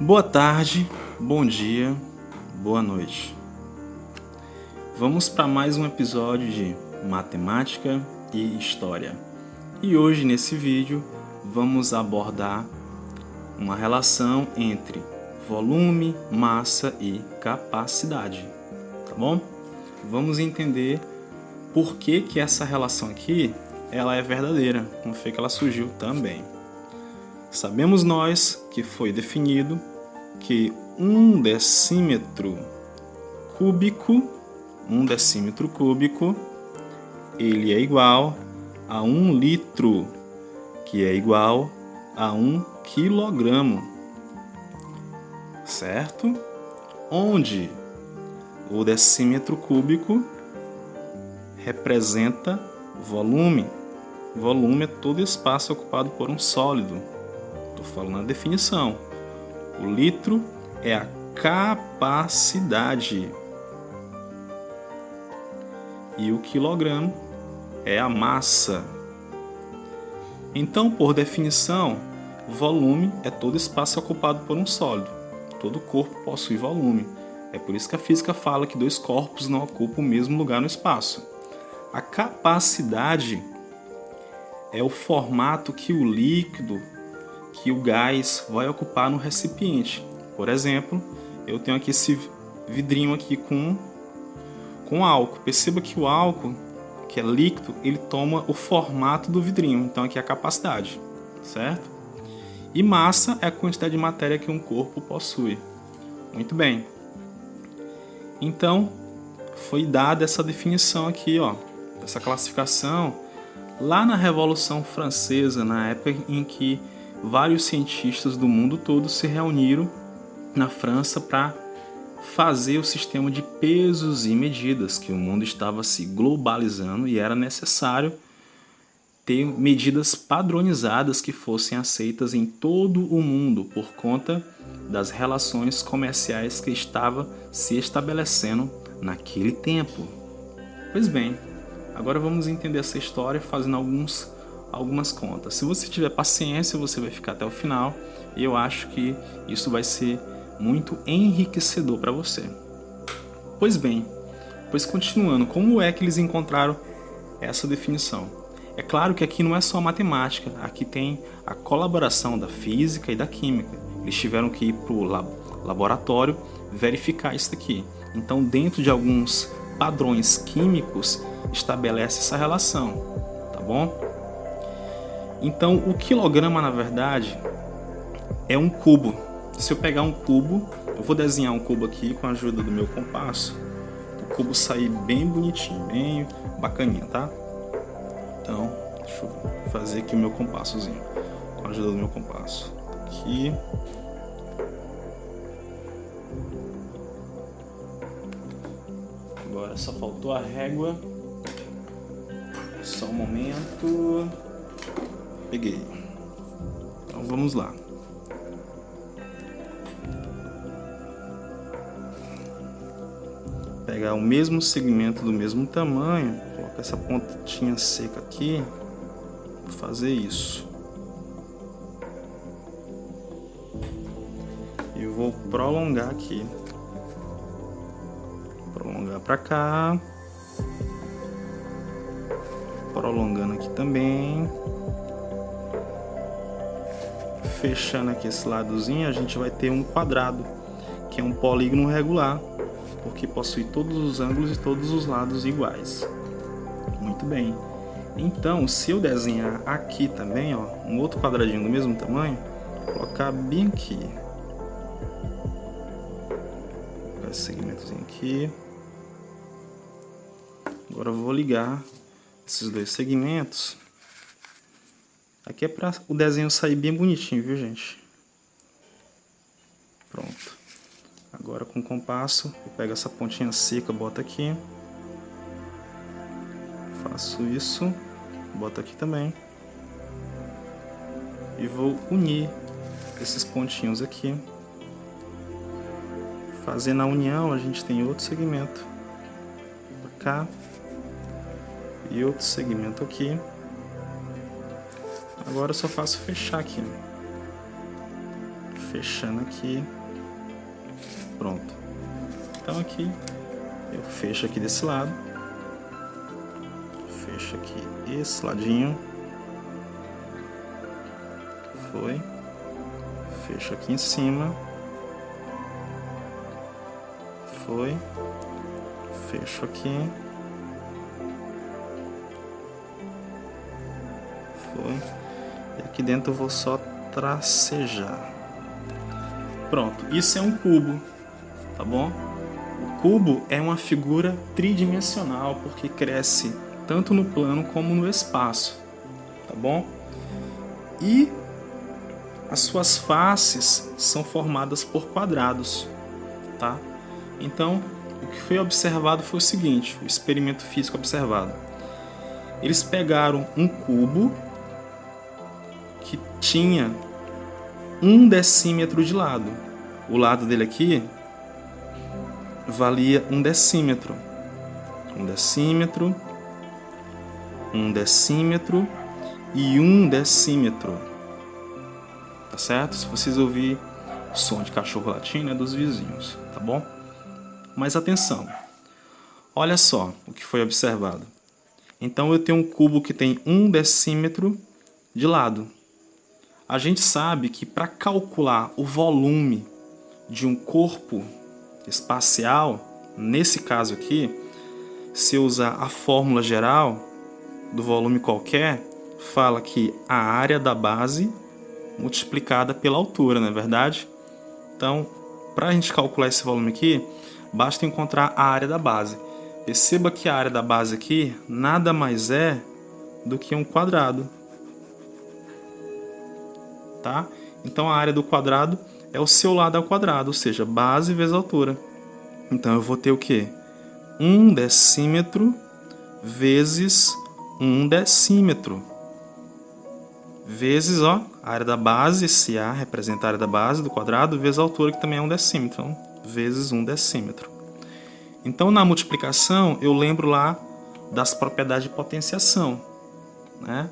Boa tarde, bom dia, boa noite. Vamos para mais um episódio de Matemática e História. E hoje nesse vídeo vamos abordar uma relação entre volume, massa e capacidade, tá bom? Vamos entender por que que essa relação aqui ela é verdadeira, como foi que ela surgiu também. Sabemos nós que foi definido que um decímetro cúbico, um decímetro cúbico, ele é igual a um litro, que é igual a um quilogramo, certo? Onde o decímetro cúbico representa volume. Volume é todo espaço ocupado por um sólido. Estou falando a definição. O litro é a capacidade. E o quilograma é a massa. Então, por definição, volume é todo espaço ocupado por um sólido. Todo corpo possui volume. É por isso que a física fala que dois corpos não ocupam o mesmo lugar no espaço. A capacidade é o formato que o líquido, que o gás vai ocupar no recipiente. Por exemplo, eu tenho aqui esse vidrinho aqui com com álcool. Perceba que o álcool, que é líquido, ele toma o formato do vidrinho. Então aqui é a capacidade, certo? E massa é a quantidade de matéria que um corpo possui. Muito bem. Então, foi dada essa definição aqui, ó, essa classificação lá na Revolução Francesa, na época em que vários cientistas do mundo todo se reuniram na França para fazer o sistema de pesos e medidas, que o mundo estava se globalizando e era necessário ter medidas padronizadas que fossem aceitas em todo o mundo por conta das relações comerciais que estava se estabelecendo naquele tempo. Pois bem, agora vamos entender essa história fazendo alguns algumas contas. Se você tiver paciência, você vai ficar até o final e eu acho que isso vai ser muito enriquecedor para você. Pois bem, pois continuando, como é que eles encontraram essa definição? É claro que aqui não é só matemática, aqui tem a colaboração da física e da química. Eles tiveram que ir para o laboratório verificar isso aqui. Então, dentro de alguns padrões químicos, estabelece essa relação, tá bom? Então, o quilograma, na verdade, é um cubo. Se eu pegar um cubo, eu vou desenhar um cubo aqui com a ajuda do meu compasso. O cubo sair bem bonitinho, bem bacaninha, tá? Então, deixa eu fazer aqui o meu compassozinho, com a ajuda do meu compasso. Aqui. Agora só faltou a régua. Só um momento. Peguei. Então vamos lá. Pegar o mesmo segmento do mesmo tamanho colocar essa pontinha seca aqui, fazer isso. E vou prolongar aqui. Prolongar para cá. Prolongando aqui também. Fechando aqui esse ladozinho, a gente vai ter um quadrado, que é um polígono regular, porque possui todos os ângulos e todos os lados iguais. Muito bem. Então, se eu desenhar aqui também, ó, um outro quadradinho do mesmo tamanho, colocar bem aqui. Vou colocar esse segmentozinho aqui. Agora eu vou ligar esses dois segmentos. Aqui é para o desenho sair bem bonitinho, viu, gente? Pronto. Agora com o compasso, eu pego essa pontinha seca, boto aqui faço isso, boto aqui também e vou unir esses pontinhos aqui. Fazendo a união, a gente tem outro segmento para cá e outro segmento aqui. Agora eu só faço fechar aqui. fechando aqui. Pronto. Então aqui eu fecho aqui desse lado. Fecho aqui esse ladinho. Foi. Fecho aqui em cima. Foi. Fecho aqui. Foi. E aqui dentro eu vou só tracejar. Pronto, isso é um cubo, tá bom? O cubo é uma figura tridimensional porque cresce tanto no plano como no espaço, tá bom? E as suas faces são formadas por quadrados, tá? Então, o que foi observado foi o seguinte, o experimento físico observado. Eles pegaram um cubo que tinha um decímetro de lado. O lado dele aqui valia um decímetro. Um decímetro, um decímetro e um decímetro. Tá certo? Se vocês ouvirem som de cachorro latindo, é dos vizinhos, tá bom? Mas atenção, olha só o que foi observado. Então eu tenho um cubo que tem um decímetro de lado a gente sabe que para calcular o volume de um corpo espacial, nesse caso aqui, se usar a fórmula geral do volume qualquer, fala que a área da base multiplicada pela altura, não é verdade? Então, para a gente calcular esse volume aqui, basta encontrar a área da base. Perceba que a área da base aqui nada mais é do que um quadrado tá? Então a área do quadrado é o seu lado ao quadrado, ou seja, base vezes altura. Então eu vou ter o quê? 1 decímetro vezes 1 decímetro. Vezes, ó, a área da base, esse A representa a área da base do quadrado, vezes a altura, que também é 1 decímetro. Então, vezes 1 decímetro. Então, na multiplicação, eu lembro lá das propriedades de potenciação. Né?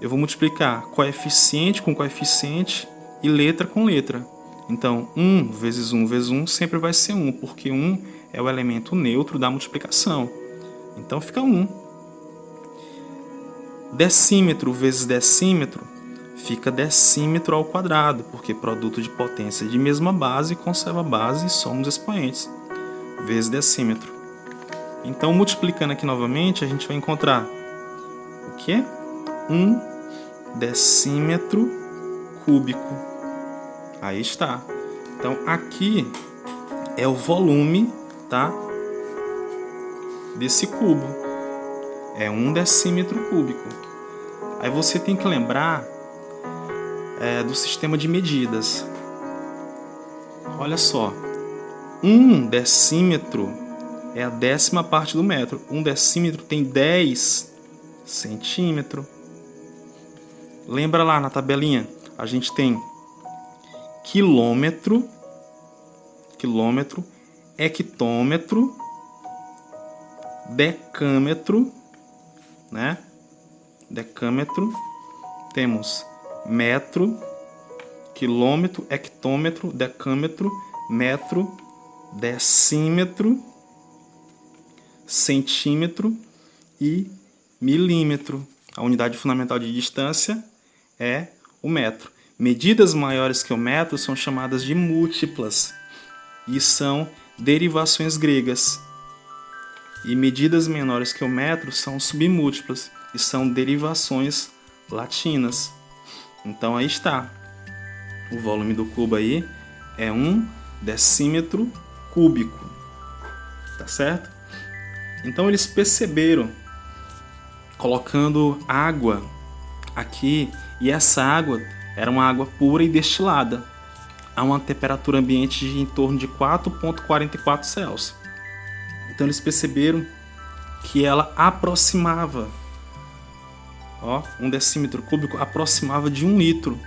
Eu vou multiplicar coeficiente com coeficiente e letra com letra. Então, 1 vezes 1 vezes 1 sempre vai ser 1, porque 1 é o elemento neutro da multiplicação. Então, fica 1. Decímetro vezes decímetro fica decímetro ao quadrado, porque produto de potência de mesma base conserva base e somos expoentes, vezes decímetro. Então, multiplicando aqui novamente, a gente vai encontrar o que? 1 decímetro cúbico. Aí está. Então aqui é o volume, tá? Desse cubo. É um decímetro cúbico. Aí você tem que lembrar é, do sistema de medidas. Olha só, um decímetro é a décima parte do metro. Um decímetro tem 10 centímetros. Lembra lá na tabelinha? A gente tem quilômetro, quilômetro, hectômetro, decâmetro, né? Decâmetro. Temos metro, quilômetro, hectômetro, decâmetro, metro, decímetro, centímetro e milímetro. A unidade fundamental de distância é o metro. Medidas maiores que o metro são chamadas de múltiplas e são derivações gregas. E medidas menores que o metro são submúltiplas e são derivações latinas. Então aí está. O volume do cubo aí é um decímetro cúbico. Tá certo? Então eles perceberam colocando água aqui e essa água era uma água pura e destilada a uma temperatura ambiente de em torno de 4.44 Celsius. Então eles perceberam que ela aproximava, ó, um decímetro cúbico aproximava de um litro,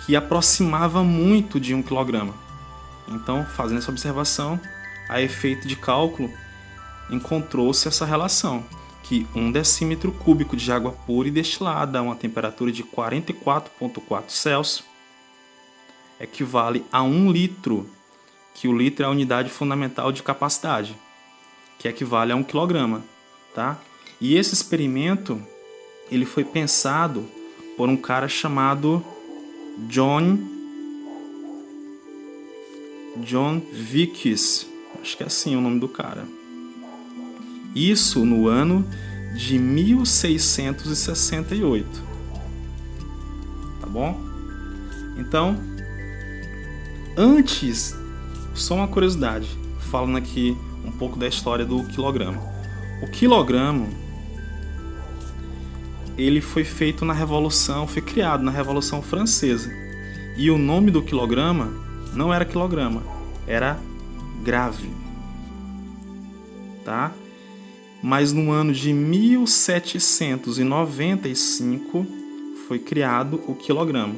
que aproximava muito de um quilograma. Então, fazendo essa observação, a efeito de cálculo, encontrou-se essa relação que um decímetro cúbico de água pura e destilada a uma temperatura de 44,4 Celsius equivale a um litro, que o litro é a unidade fundamental de capacidade, que equivale a um quilograma, tá? E esse experimento ele foi pensado por um cara chamado John John Vickers, acho que é assim o nome do cara. Isso no ano de 1668. Tá bom? Então, antes, só uma curiosidade, falando aqui um pouco da história do quilograma. O quilograma ele foi feito na Revolução, foi criado na Revolução Francesa. E o nome do quilograma não era quilograma, era grave. Tá? Mas no ano de 1795 foi criado o quilograma.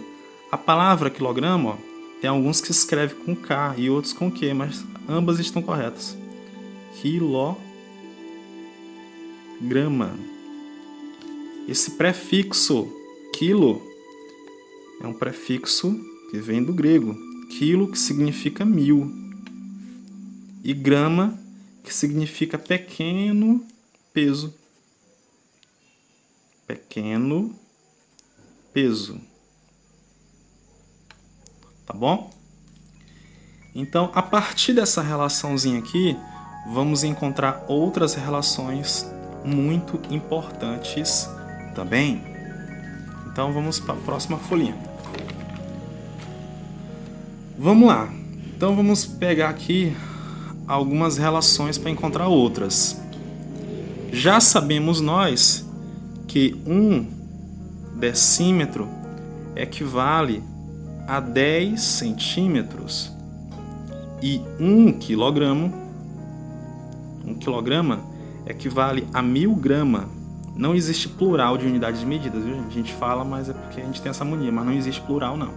A palavra quilograma, ó, tem alguns que escrevem com K e outros com Q, mas ambas estão corretas. Quilograma. Esse prefixo quilo é um prefixo que vem do grego, quilo que significa mil e grama que significa pequeno peso. Pequeno peso. Tá bom? Então, a partir dessa relaçãozinha aqui, vamos encontrar outras relações muito importantes também. Então vamos para a próxima folhinha. Vamos lá. Então vamos pegar aqui algumas relações para encontrar outras. Já sabemos nós que um decímetro equivale a 10 centímetros e um quilograma, um quilograma equivale a mil gramas não existe plural de unidades de medidas, viu? A gente fala, mas é porque a gente tem essa mania, mas não existe plural, não.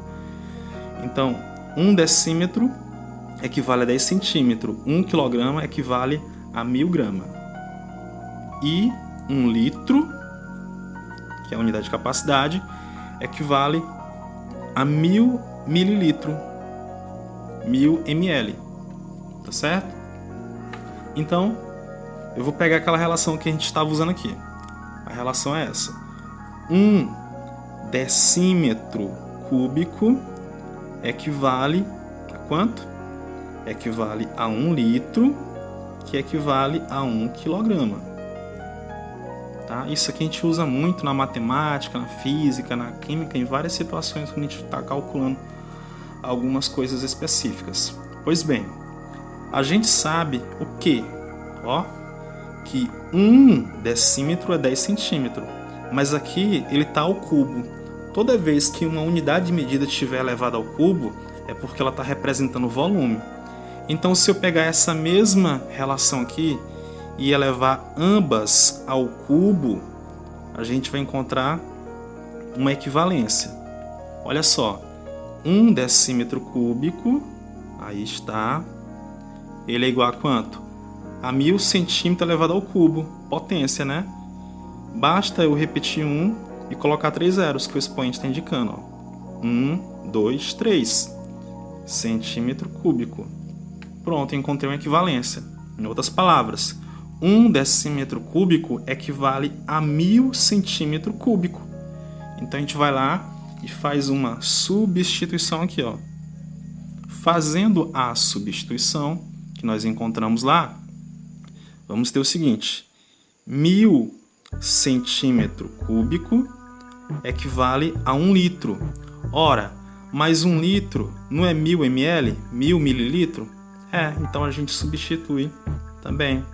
Então, um decímetro equivale a 10 centímetros, um quilograma equivale a mil gramas. E um litro, que é a unidade de capacidade, equivale a mil mililitro, mil ml, tá certo? Então, eu vou pegar aquela relação que a gente estava usando aqui. A relação é essa. Um decímetro cúbico equivale a quanto? Equivale a um litro, que equivale a um quilograma. Tá? Isso aqui a gente usa muito na matemática, na física, na química, em várias situações quando a gente está calculando algumas coisas específicas. Pois bem, a gente sabe o que? Ó, que um decímetro é 10 centímetros, mas aqui ele está ao cubo. Toda vez que uma unidade de medida estiver elevada ao cubo, é porque ela está representando volume. Então, se eu pegar essa mesma relação aqui e elevar ambas ao cubo, a gente vai encontrar uma equivalência. Olha só, um decímetro cúbico, aí está, ele é igual a quanto? a mil centímetros elevado ao cubo, potência, né? Basta eu repetir um e colocar três zeros que o expoente está indicando. Ó. Um, dois, três centímetro cúbico. Pronto, encontrei uma equivalência. Em outras palavras, um decímetro cúbico equivale a mil centímetro cúbico. Então a gente vai lá e faz uma substituição aqui, ó. Fazendo a substituição que nós encontramos lá, vamos ter o seguinte: mil centímetro cúbico equivale a um litro. Ora, mais um litro não é mil ml? Mil mililitro? É, então a gente substitui também.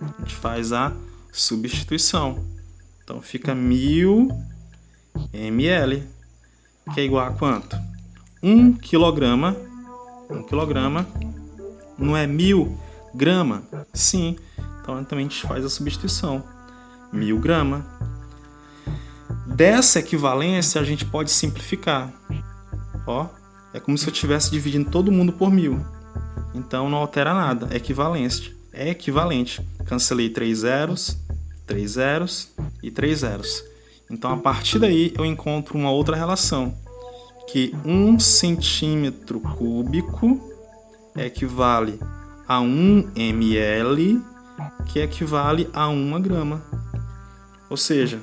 A gente faz a substituição. Então fica mil ml, que é igual a quanto? Um quilograma. Um quilograma não é mil grama? Sim. Então também a gente faz a substituição. Mil grama. Dessa equivalência a gente pode simplificar. Ó, é como se eu estivesse dividindo todo mundo por mil. Então não altera nada, é equivalente. É equivalente. Cancelei três zeros, três zeros e três zeros. Então a partir daí eu encontro uma outra relação, que um centímetro cúbico equivale a 1 ml, que equivale a 1 grama. Ou seja,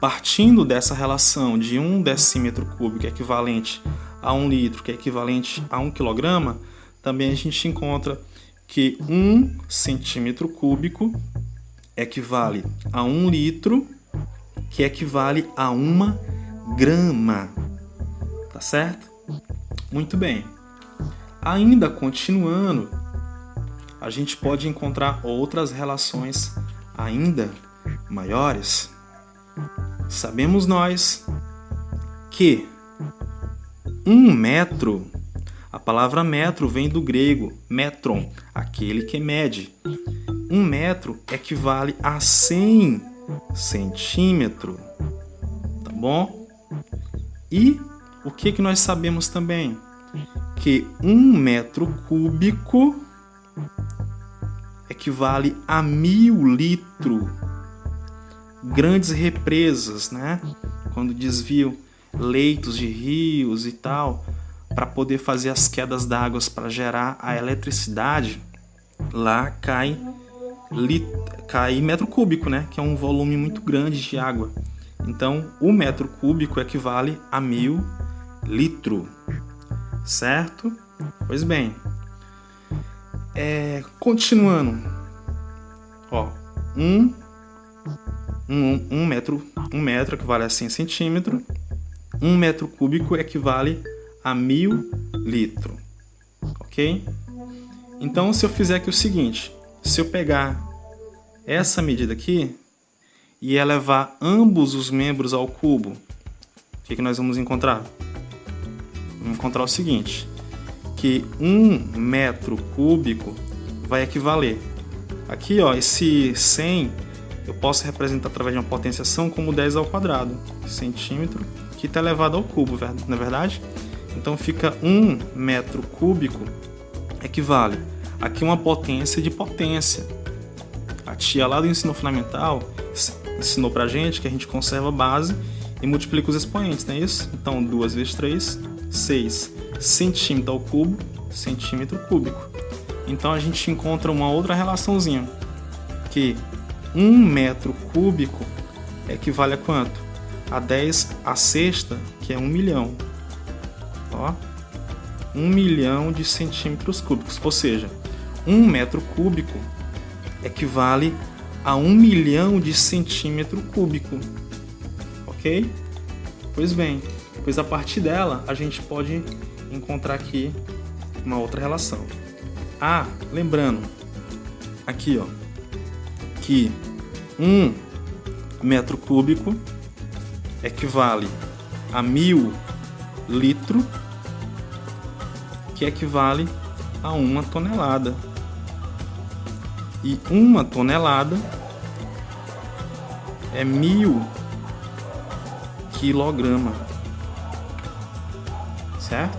partindo dessa relação de 1 decímetro cúbico equivalente a 1 litro, que é equivalente a 1 quilograma, também a gente encontra que 1 centímetro cúbico equivale a 1 litro, que equivale a 1 grama. Tá certo? Muito bem. Ainda continuando, a gente pode encontrar outras relações ainda maiores. Sabemos nós que um metro, a palavra metro vem do grego metron, aquele que mede. Um metro equivale a 100 centímetros, tá bom? E o que, que nós sabemos também? que um metro cúbico equivale a mil litros. Grandes represas, né? Quando desviam leitos de rios e tal, para poder fazer as quedas d'água para gerar a eletricidade, lá cai, lit, cai metro cúbico, né? Que é um volume muito grande de água. Então, o metro cúbico equivale a mil litros certo? Pois bem, é, continuando, ó, um, um, um metro, um metro equivale a 100 centímetros, um metro cúbico equivale a mil litros, ok? Então, se eu fizer aqui o seguinte, se eu pegar essa medida aqui e elevar ambos os membros ao cubo, o que, que nós vamos encontrar? vamos encontrar o seguinte, que um metro cúbico vai equivaler. Aqui, ó, esse 100 eu posso representar através de uma potenciação como 10 ao quadrado, centímetro, que está elevado ao cubo, não é verdade? Então fica 1 metro cúbico equivale aqui uma potência de potência. A tia lá do ensino fundamental ensinou pra gente que a gente conserva a base e multiplica os expoentes, não é isso? Então 2 vezes 3 6 centímetro ao cubo, centímetro cúbico. Então a gente encontra uma outra relaçãozinha, que 1 metro cúbico equivale a quanto? A 10 a sexta, que é 1 milhão. Ó, 1 milhão de centímetros cúbicos, ou seja, 1 metro cúbico equivale a 1 milhão de centímetro cúbico. Ok? Pois bem, pois a partir dela a gente pode encontrar aqui uma outra relação. Ah, lembrando aqui, ó, que um metro cúbico equivale a mil litro, que equivale a uma tonelada. E uma tonelada é mil quilograma certo?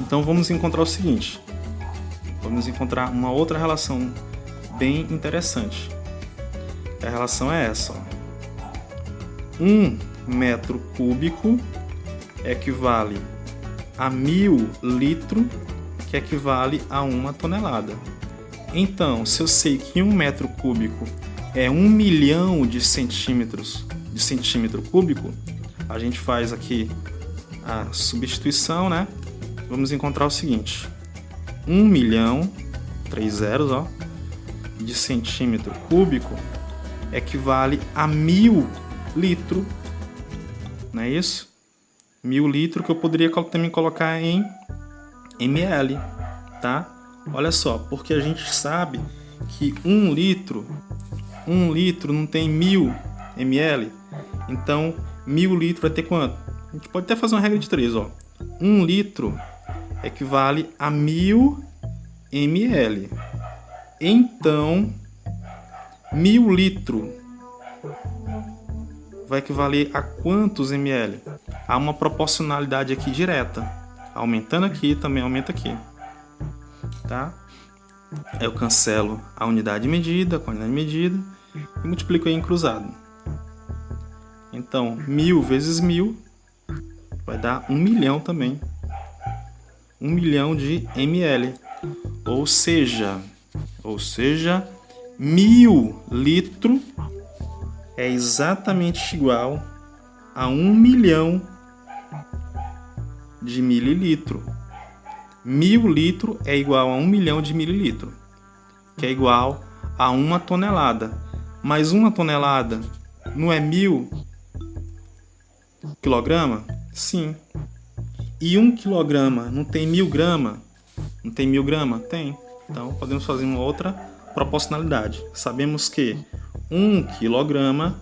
Então vamos encontrar o seguinte: vamos encontrar uma outra relação bem interessante. A relação é essa: ó. um metro cúbico equivale a mil litros, que equivale a uma tonelada. Então, se eu sei que um metro cúbico é um milhão de centímetros de centímetro cúbico, a gente faz aqui a substituição, né? Vamos encontrar o seguinte: 1 milhão, três zeros, ó, de centímetro cúbico equivale a mil litro, não é isso? Mil litro que eu poderia também colocar em ml, tá? Olha só, porque a gente sabe que um litro, um litro não tem mil ml, então mil litro vai ter quanto? A gente pode até fazer uma regra de três, ó. Um litro equivale a mil ml. Então, mil litro vai equivaler a quantos ml? Há uma proporcionalidade aqui direta. Aumentando aqui, também aumenta aqui. Tá? Eu cancelo a unidade medida a unidade medida e multiplico aí em cruzado. Então, mil vezes mil vai dar um milhão também. Um milhão de ml. Ou seja, ou seja, mil litro é exatamente igual a um milhão de mililitro. Mil litro é igual a um milhão de mililitro, que é igual a uma tonelada. Mas uma tonelada não é mil quilograma? Sim. E um quilograma não tem mil grama? Não tem mil grama? Tem. Então podemos fazer uma outra proporcionalidade. Sabemos que um quilograma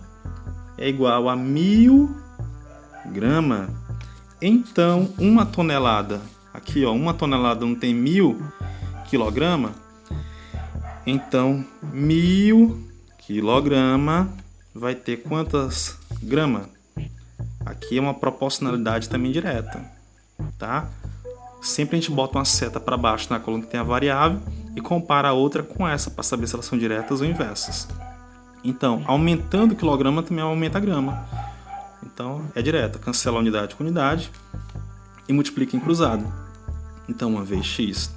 é igual a mil grama. Então uma tonelada, aqui ó, uma tonelada não tem mil quilograma? Então mil quilograma vai ter quantas gramas? Aqui é uma proporcionalidade também direta, tá? Sempre a gente bota uma seta para baixo na coluna que tem a variável e compara a outra com essa para saber se elas são diretas ou inversas. Então, aumentando o quilograma também aumenta a grama. Então, é direta. Cancela unidade com unidade e multiplica em cruzado. Então, uma vez x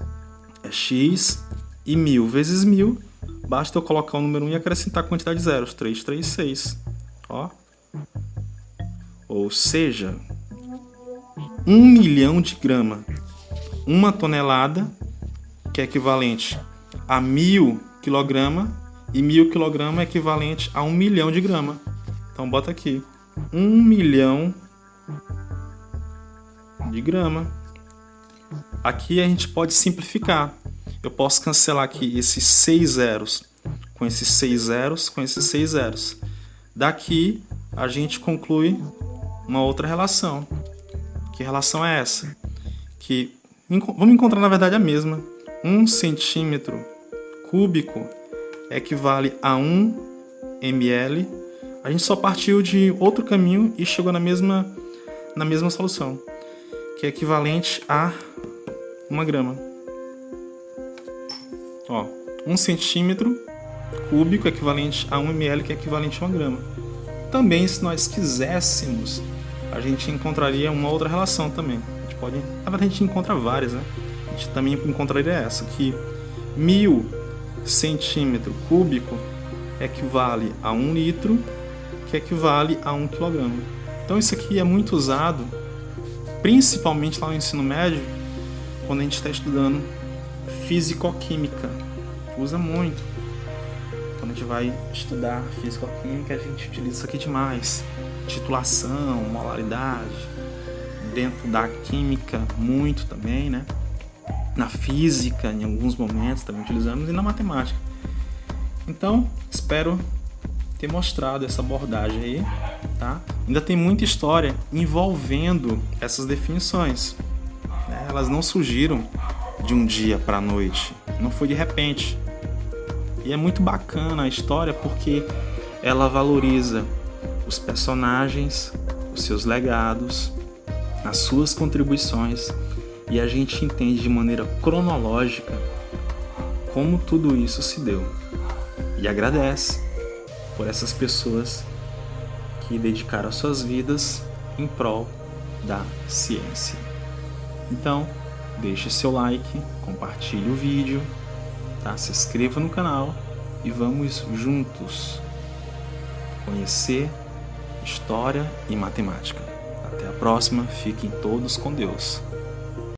é x e mil vezes mil, basta eu colocar o número 1 e acrescentar a quantidade de zeros. 336. Ó. Ou seja, 1 milhão de grama uma tonelada, que é equivalente a mil quilograma, e mil quilograma é equivalente a um milhão de grama. Então bota aqui, um milhão de grama. Aqui a gente pode simplificar. Eu posso cancelar aqui esses seis zeros com esses seis zeros com esses seis zeros. Daqui a gente conclui uma outra relação. Que relação é essa? Que Vamos encontrar, na verdade, a mesma. Um centímetro cúbico equivale a 1 ml. A gente só partiu de outro caminho e chegou na mesma, na mesma solução, que é equivalente a uma grama. Ó, 1 centímetro cúbico equivalente a 1 ml, que é equivalente a uma grama. Também, se nós quiséssemos, a gente encontraria uma outra relação também pode. Na verdade, a gente encontra várias, né? A gente também encontraria essa, que mil centímetro cúbico equivale a um litro, que equivale a um quilograma. Então, isso aqui é muito usado, principalmente lá no ensino médio, quando a gente está estudando físico-química. Usa muito. Quando a gente vai estudar físico-química, a gente utiliza isso aqui demais. Titulação, molaridade, dentro da química muito também, né? Na física, em alguns momentos também utilizamos e na matemática. Então, espero ter mostrado essa abordagem aí, tá? Ainda tem muita história envolvendo essas definições. Né? Elas não surgiram de um dia para a noite, não foi de repente. E é muito bacana a história porque ela valoriza os personagens, os seus legados, as suas contribuições e a gente entende de maneira cronológica como tudo isso se deu. E agradece por essas pessoas que dedicaram suas vidas em prol da ciência. Então, deixe seu like, compartilhe o vídeo, tá? se inscreva no canal e vamos juntos conhecer história e matemática. Até a próxima, fiquem todos com Deus.